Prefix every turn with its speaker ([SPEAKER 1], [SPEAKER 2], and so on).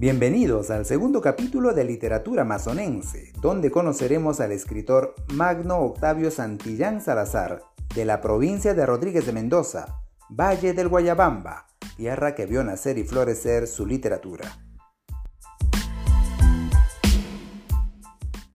[SPEAKER 1] Bienvenidos al segundo capítulo de Literatura Amazonense, donde conoceremos al escritor Magno Octavio Santillán Salazar, de la provincia de Rodríguez de Mendoza, Valle del Guayabamba, tierra que vio nacer y florecer su literatura.